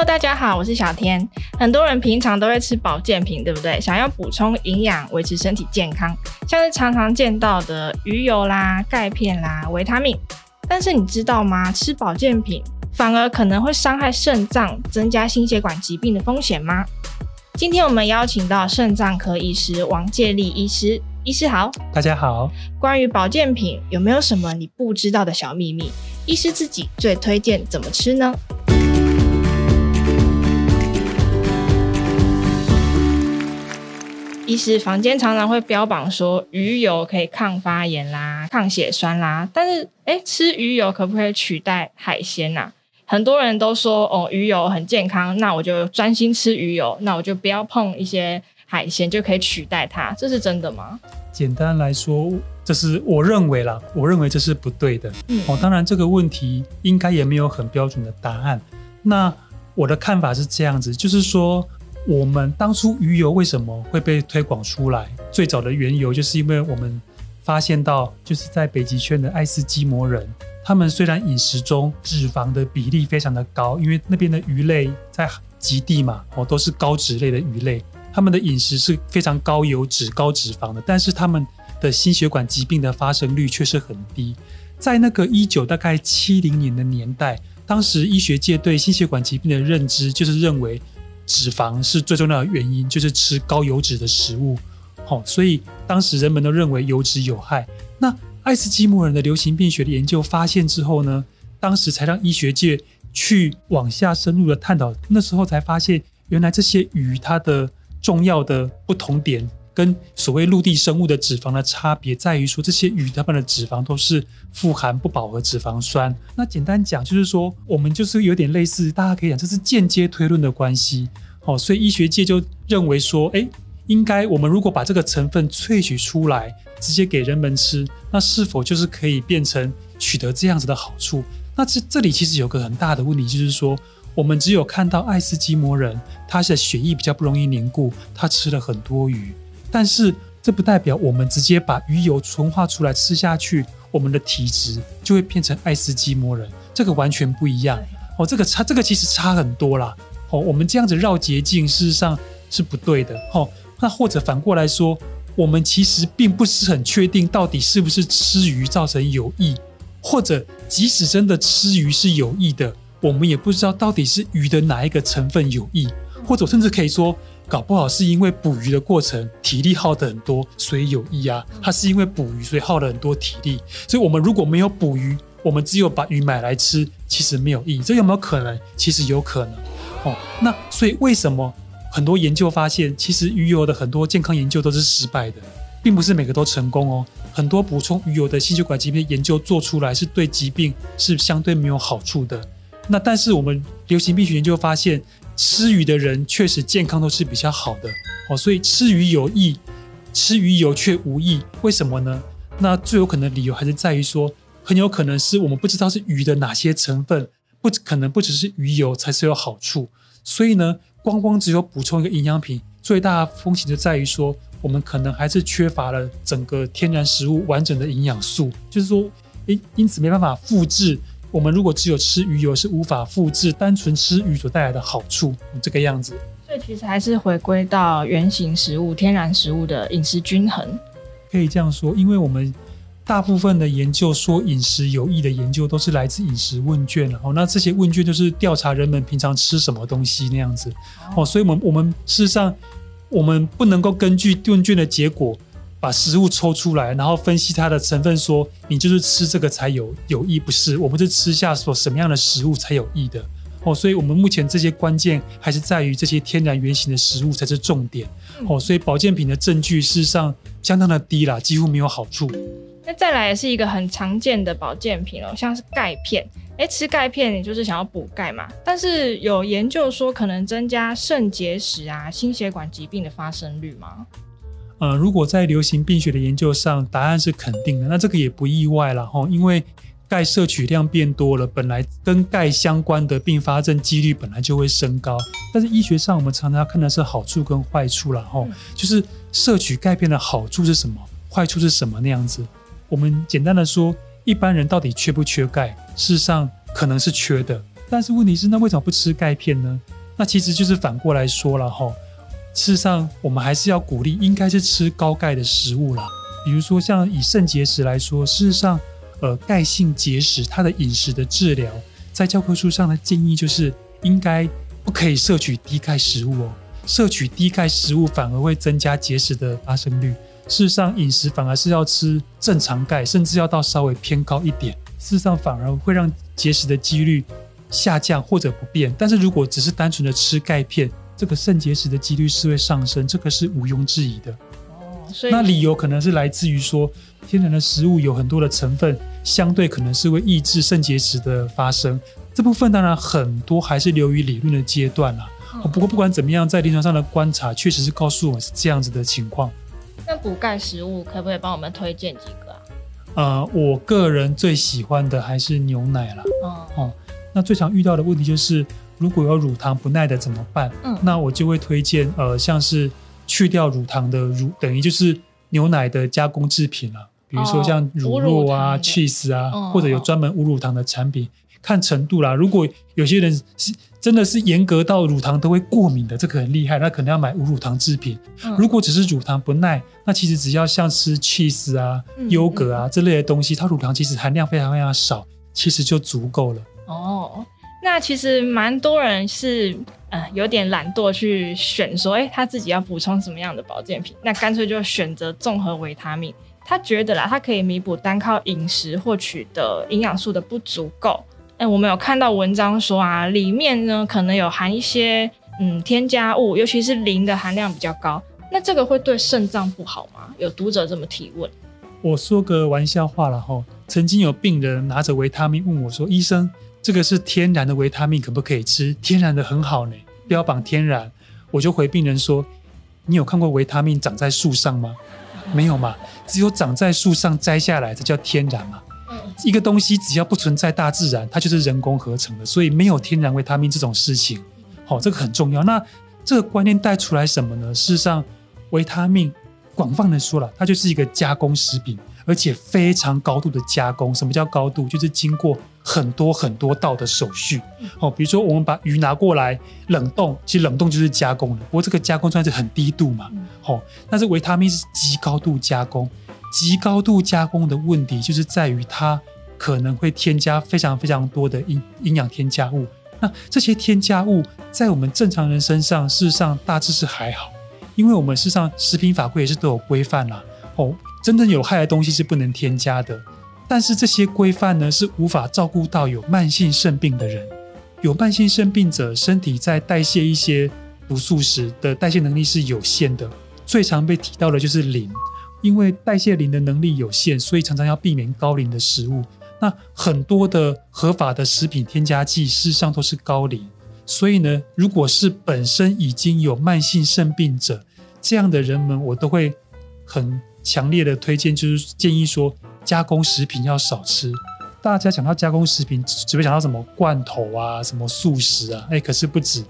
Hello，大家好，我是小天。很多人平常都会吃保健品，对不对？想要补充营养，维持身体健康，像是常常见到的鱼油啦、钙片啦、维他命。但是你知道吗？吃保健品反而可能会伤害肾脏，增加心血管疾病的风险吗？今天我们邀请到肾脏科医师王介立医师，医师好，大家好。关于保健品，有没有什么你不知道的小秘密？医师自己最推荐怎么吃呢？其实房间常常会标榜说鱼油可以抗发炎啦、抗血栓啦，但是诶，吃鱼油可不可以取代海鲜呐、啊？很多人都说哦，鱼油很健康，那我就专心吃鱼油，那我就不要碰一些海鲜，就可以取代它，这是真的吗？简单来说，这是我认为啦，我认为这是不对的。嗯，哦，当然这个问题应该也没有很标准的答案。那我的看法是这样子，就是说。我们当初鱼油为什么会被推广出来？最早的缘由就是因为我们发现到，就是在北极圈的爱斯基摩人，他们虽然饮食中脂肪的比例非常的高，因为那边的鱼类在极地嘛，哦，都是高脂类的鱼类，他们的饮食是非常高油脂、高脂肪的，但是他们的心血管疾病的发生率却是很低。在那个一九大概七零年的年代，当时医学界对心血管疾病的认知就是认为。脂肪是最重要的原因，就是吃高油脂的食物，好，所以当时人们都认为油脂有害。那爱斯基摩人的流行病学的研究发现之后呢，当时才让医学界去往下深入的探讨。那时候才发现，原来这些鱼它的重要的不同点。跟所谓陆地生物的脂肪的差别在于说，这些鱼它们的脂肪都是富含不饱和脂肪酸。那简单讲就是说，我们就是有点类似，大家可以讲这是间接推论的关系。哦，所以医学界就认为说，哎，应该我们如果把这个成分萃取出来，直接给人们吃，那是否就是可以变成取得这样子的好处？那这这里其实有个很大的问题，就是说，我们只有看到爱斯基摩人，他的血液比较不容易凝固，他吃了很多鱼。但是这不代表我们直接把鱼油纯化出来吃下去，我们的体质就会变成爱斯基摩人，这个完全不一样哦。这个差，这个其实差很多啦。哦，我们这样子绕捷径，事实上是不对的。哦，那或者反过来说，我们其实并不是很确定到底是不是吃鱼造成有益，或者即使真的吃鱼是有益的，我们也不知道到底是鱼的哪一个成分有益，或者甚至可以说。搞不好是因为捕鱼的过程体力耗得很多，所以有益啊。它是因为捕鱼，所以耗了很多体力。所以，我们如果没有捕鱼，我们只有把鱼买来吃，其实没有意义。这有没有可能？其实有可能。哦，那所以为什么很多研究发现，其实鱼油的很多健康研究都是失败的，并不是每个都成功哦。很多补充鱼油的心血管疾病研究做出来是对疾病是相对没有好处的。那但是我们流行病学研究发现。吃鱼的人确实健康都是比较好的哦，所以吃鱼有益，吃鱼油却无益，为什么呢？那最有可能的理由还是在于说，很有可能是我们不知道是鱼的哪些成分，不可能不只是鱼油才是有好处。所以呢，光光只有补充一个营养品，最大的风险就在于说，我们可能还是缺乏了整个天然食物完整的营养素，就是说，因因此没办法复制。我们如果只有吃鱼油，是无法复制单纯吃鱼所带来的好处，这个样子。所以其实还是回归到原型食物、天然食物的饮食均衡。可以这样说，因为我们大部分的研究说饮食有益的研究都是来自饮食问卷，然后那这些问卷就是调查人们平常吃什么东西那样子。哦，所以我们我们事实上我们不能够根据问卷的结果。把食物抽出来，然后分析它的成分，说你就是吃这个才有有益，不是？我们是吃下所什么样的食物才有益的哦。所以，我们目前这些关键还是在于这些天然原型的食物才是重点哦。所以，保健品的证据事实上相当的低啦，几乎没有好处。那再来也是一个很常见的保健品哦，像是钙片。诶，吃钙片你就是想要补钙嘛？但是有研究说可能增加肾结石啊、心血管疾病的发生率吗？呃，如果在流行病学的研究上，答案是肯定的，那这个也不意外了哈，因为钙摄取量变多了，本来跟钙相关的并发症几率本来就会升高。但是医学上我们常常看的是好处跟坏处了哈，就是摄取钙片的好处是什么，坏处是什么那样子。我们简单的说，一般人到底缺不缺钙？事实上可能是缺的，但是问题是那为什么不吃钙片呢？那其实就是反过来说了哈。事实上，我们还是要鼓励，应该是吃高钙的食物啦。比如说，像以肾结石来说，事实上，呃，钙性结石它的饮食的治疗，在教科书上的建议就是，应该不可以摄取低钙食物哦。摄取低钙食物反而会增加结石的发生率。事实上，饮食反而是要吃正常钙，甚至要到稍微偏高一点。事实上，反而会让结石的几率下降或者不变。但是如果只是单纯的吃钙片，这个肾结石的几率是会上升，这个是毋庸置疑的。哦，所以那理由可能是来自于说，天然的食物有很多的成分，相对可能是会抑制肾结石的发生。这部分当然很多还是流于理论的阶段啦。不过不管怎么样，在临床上的观察确实是告诉我们是这样子的情况。那补钙食物可不可以帮我们推荐几个啊？呃，我个人最喜欢的还是牛奶啦。哦，哦，那最常遇到的问题就是，如果有乳糖不耐的怎么办？嗯，那我就会推荐呃，像是。去掉乳糖的乳，等于就是牛奶的加工制品了，比如说像乳酪啊、哦、cheese 啊，哦、或者有专门无乳糖的产品，哦、看程度啦。如果有些人是真的是严格到乳糖都会过敏的，这个很厉害，那可能要买无乳糖制品。嗯、如果只是乳糖不耐，那其实只要像吃 cheese 啊、优格啊这类的东西，它乳糖其实含量非常非常少，其实就足够了。哦。那其实蛮多人是呃有点懒惰去选说，哎，他自己要补充什么样的保健品，那干脆就选择综合维他命。他觉得啦，他可以弥补单靠饮食获取的营养素的不足够。哎，我们有看到文章说啊，里面呢可能有含一些嗯添加物，尤其是磷的含量比较高。那这个会对肾脏不好吗？有读者这么提问。我说个玩笑话了哈，曾经有病人拿着维他命问我说，医生。这个是天然的维他命，可不可以吃？天然的很好呢，标榜天然。我就回病人说：“你有看过维他命长在树上吗？没有嘛，只有长在树上摘下来，才叫天然嘛。一个东西只要不存在大自然，它就是人工合成的，所以没有天然维他命这种事情。好，这个很重要。那这个观念带出来什么呢？事实上，维他命广泛的说了，它就是一个加工食品。”而且非常高度的加工，什么叫高度？就是经过很多很多道的手续。哦，比如说我们把鱼拿过来冷冻，其实冷冻就是加工了。不过这个加工算是很低度嘛。哦，但是维他命是极高度加工，极高度加工的问题就是在于它可能会添加非常非常多的营营养添加物。那这些添加物在我们正常人身上，事实上大致是还好，因为我们事实上食品法规也是都有规范啦。哦。真正有害的东西是不能添加的，但是这些规范呢，是无法照顾到有慢性肾病的人。有慢性肾病者，身体在代谢一些毒素时的代谢能力是有限的。最常被提到的就是磷，因为代谢磷的能力有限，所以常常要避免高磷的食物。那很多的合法的食品添加剂，事实上都是高磷。所以呢，如果是本身已经有慢性肾病者，这样的人们，我都会很。强烈的推荐就是建议说，加工食品要少吃。大家讲到加工食品，只会想到什么罐头啊、什么素食啊，哎，可是不止。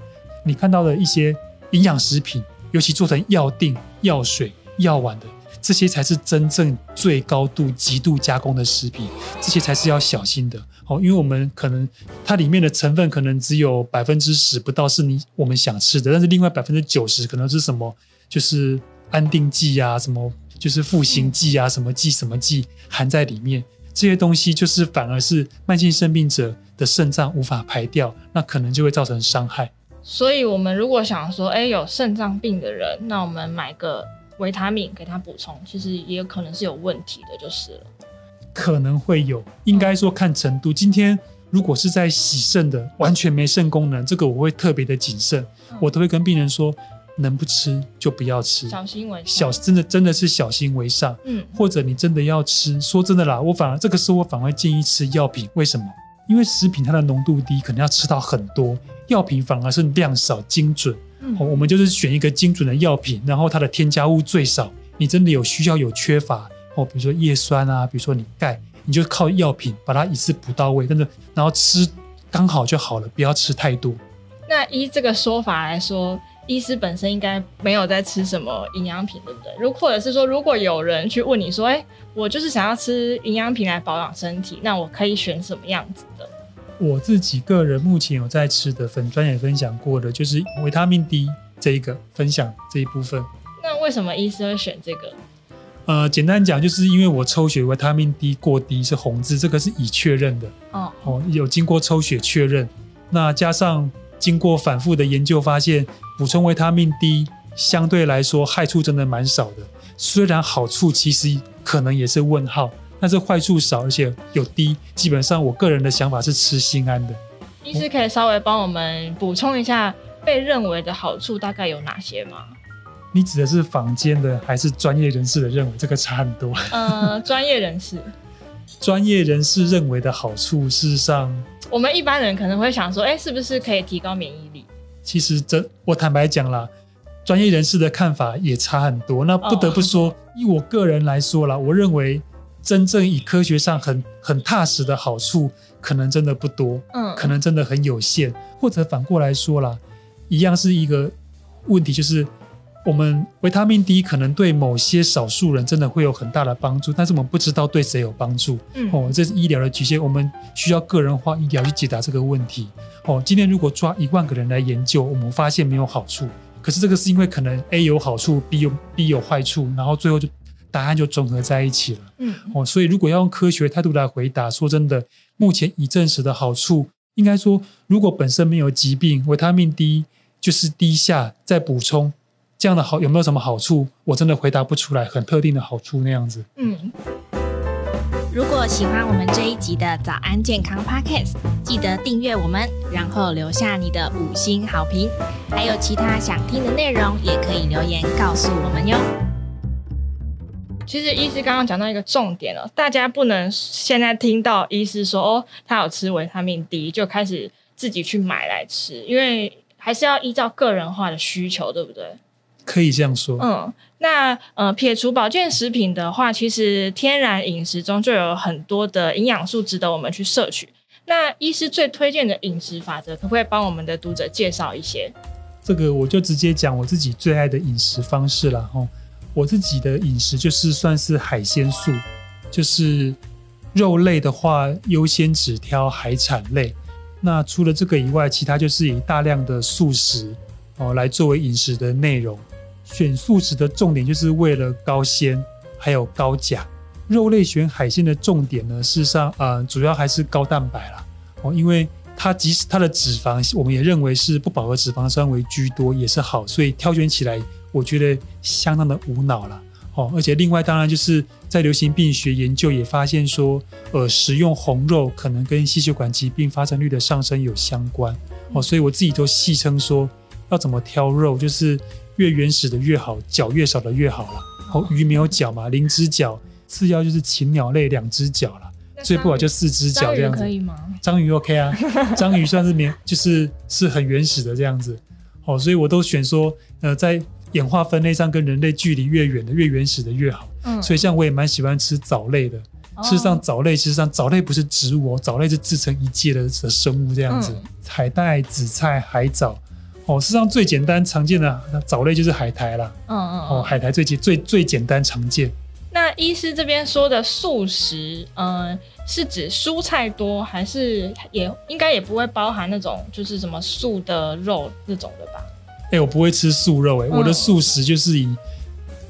你看到的一些营养食品，尤其做成药定、药水、药丸的，这些才是真正最高度、极度加工的食品，这些才是要小心的。哦，因为我们可能它里面的成分可能只有百分之十不到是你我们想吃的，但是另外百分之九十可能是什么，就是安定剂啊，什么。就是复形剂啊，什么剂什么剂含在里面，这些东西就是反而是慢性肾病者的肾脏无法排掉，那可能就会造成伤害。所以，我们如果想说，哎，有肾脏病的人，那我们买个维他命给他补充，其实也有可能是有问题的，就是了。可能会有，应该说看程度。今天如果是在洗肾的，完全没肾功能，这个我会特别的谨慎，我都会跟病人说。能不吃就不要吃，小心为上。小真的真的是小心为上。嗯，或者你真的要吃，说真的啦，我反而这个时候我反而建议吃药品。为什么？因为食品它的浓度低，可能要吃到很多，药品反而是量少精准。嗯，我们就是选一个精准的药品，然后它的添加物最少。你真的有需要有缺乏哦，比如说叶酸啊，比如说你钙，你就靠药品把它一次补到位，真的，然后吃刚好就好了，不要吃太多。那依这个说法来说。医师本身应该没有在吃什么营养品，对不对？如或者是说，如果有人去问你说：“哎，我就是想要吃营养品来保养身体，那我可以选什么样子的？”我自己个人目前有在吃的粉专也分享过的，就是维他命 D 这一个分享这一部分。那为什么医师会选这个？呃，简单讲，就是因为我抽血维他命 D 过低是红字，这个是已确认的。哦哦，有经过抽血确认，那加上经过反复的研究发现，补充维他命 D 相对来说害处真的蛮少的。虽然好处其实可能也是问号，但是坏处少，而且有低。基本上，我个人的想法是吃心安的。医师可以稍微帮我们补充一下被认为的好处大概有哪些吗？你指的是坊间的还是专业人士的认为？这个差很多。呃，专业人士。专业人士认为的好处，事实上，我们一般人可能会想说，哎，是不是可以提高免疫力？其实这，我坦白讲啦。专业人士的看法也差很多。那不得不说，oh. 以我个人来说啦，我认为真正以科学上很很踏实的好处，可能真的不多，嗯，可能真的很有限。或者反过来说啦，一样是一个问题，就是我们维他命 D 可能对某些少数人真的会有很大的帮助，但是我们不知道对谁有帮助。嗯，哦，这是医疗的局限，我们需要个人化医疗去解答这个问题。哦，今天如果抓一万个人来研究，我们发现没有好处。可是这个是因为可能 A 有好处，B 有 B 有坏处，然后最后就答案就综合在一起了。嗯，哦，所以如果要用科学态度来回答，说真的，目前已证实的好处，应该说，如果本身没有疾病，维他命 D 就是低下再补充，这样的好有没有什么好处？我真的回答不出来，很特定的好处那样子。嗯。如果喜欢我们这一集的早安健康 Podcast，记得订阅我们，然后留下你的五星好评。还有其他想听的内容，也可以留言告诉我们哟。其实医师刚刚讲到一个重点了，大家不能现在听到医师说哦，他有吃维他命 D，就开始自己去买来吃，因为还是要依照个人化的需求，对不对？可以这样说。嗯。那呃，撇除保健食品的话，其实天然饮食中就有很多的营养素值得我们去摄取。那医师最推荐的饮食法则，可不可以帮我们的读者介绍一些？这个我就直接讲我自己最爱的饮食方式了哈。我自己的饮食就是算是海鲜素，就是肉类的话优先只挑海产类。那除了这个以外，其他就是以大量的素食哦来作为饮食的内容。选素食的重点就是为了高纤，还有高钾。肉类选海鲜的重点呢，事实上，呃，主要还是高蛋白啦。哦，因为它即使它的脂肪，我们也认为是不饱和脂肪酸为居多，也是好，所以挑选起来，我觉得相当的无脑了。哦，而且另外，当然就是在流行病学研究也发现说，呃，食用红肉可能跟心血管疾病发生率的上升有相关。哦，所以我自己都戏称说，要怎么挑肉，就是。越原始的越好，脚越少的越好了。哦，鱼没有脚嘛，零只脚。次要就是禽鸟类，两只脚了。最不好就四只脚这样子。可以吗？章鱼 OK 啊，章鱼算是免，就是是很原始的这样子。哦，所以我都选说，呃，在演化分类上跟人类距离越远的、越原始的越好。嗯。所以像我也蛮喜欢吃藻类的。哦。事实上，藻类事实上藻类不是植物哦，藻类是自成一界的的生物这样子。嗯。海带、紫菜、海藻。哦，事实上最简单常见的藻类就是海苔啦。嗯嗯。哦，海苔最简最最简单常见。那医师这边说的素食，嗯、呃，是指蔬菜多，还是也应该也不会包含那种就是什么素的肉那种的吧？哎、欸，我不会吃素肉、欸，哎、嗯，我的素食就是以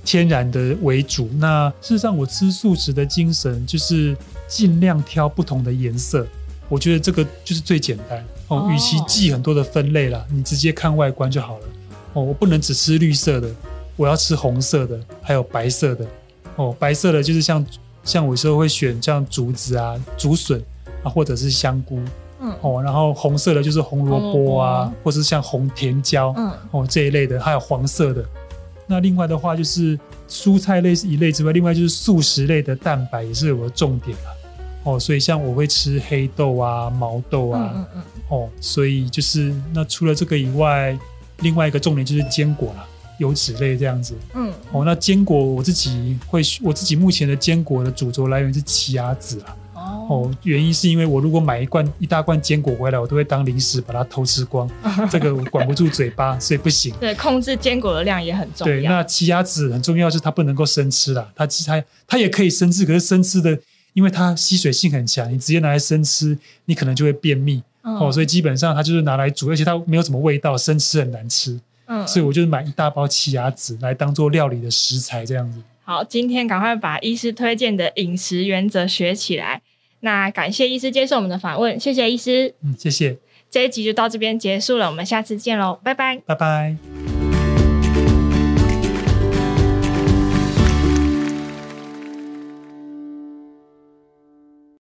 天然的为主。那事实上，我吃素食的精神就是尽量挑不同的颜色。我觉得这个就是最简单哦，与其记很多的分类啦，你直接看外观就好了哦。我不能只吃绿色的，我要吃红色的，还有白色的哦。白色的就是像像我有时候会选像竹子啊、竹笋啊，或者是香菇，嗯哦。然后红色的就是红萝卜啊，或是像红甜椒，嗯哦这一类的，还有黄色的。那另外的话就是蔬菜类是一类之外，另外就是素食类的蛋白也是我的重点了。哦，所以像我会吃黑豆啊、毛豆啊，嗯嗯嗯哦，所以就是那除了这个以外，另外一个重点就是坚果了，油脂类这样子。嗯，哦，那坚果我自己会，我自己目前的坚果的主轴来源是奇亚籽啊。哦，哦，原因是因为我如果买一罐一大罐坚果回来，我都会当零食把它偷吃光，这个我管不住嘴巴，所以不行。对，控制坚果的量也很重要。对，那奇亚籽很重要，是它不能够生吃啦，它其实它它也可以生吃，可是生吃的。因为它吸水性很强，你直接拿来生吃，你可能就会便秘、嗯、哦。所以基本上它就是拿来煮，而且它没有什么味道，生吃很难吃。嗯，所以我就是买一大包奇亚籽来当做料理的食材，这样子。好，今天赶快把医师推荐的饮食原则学起来。那感谢医师接受我们的访问，谢谢医师。嗯，谢谢。这一集就到这边结束了，我们下次见喽，拜拜。拜拜。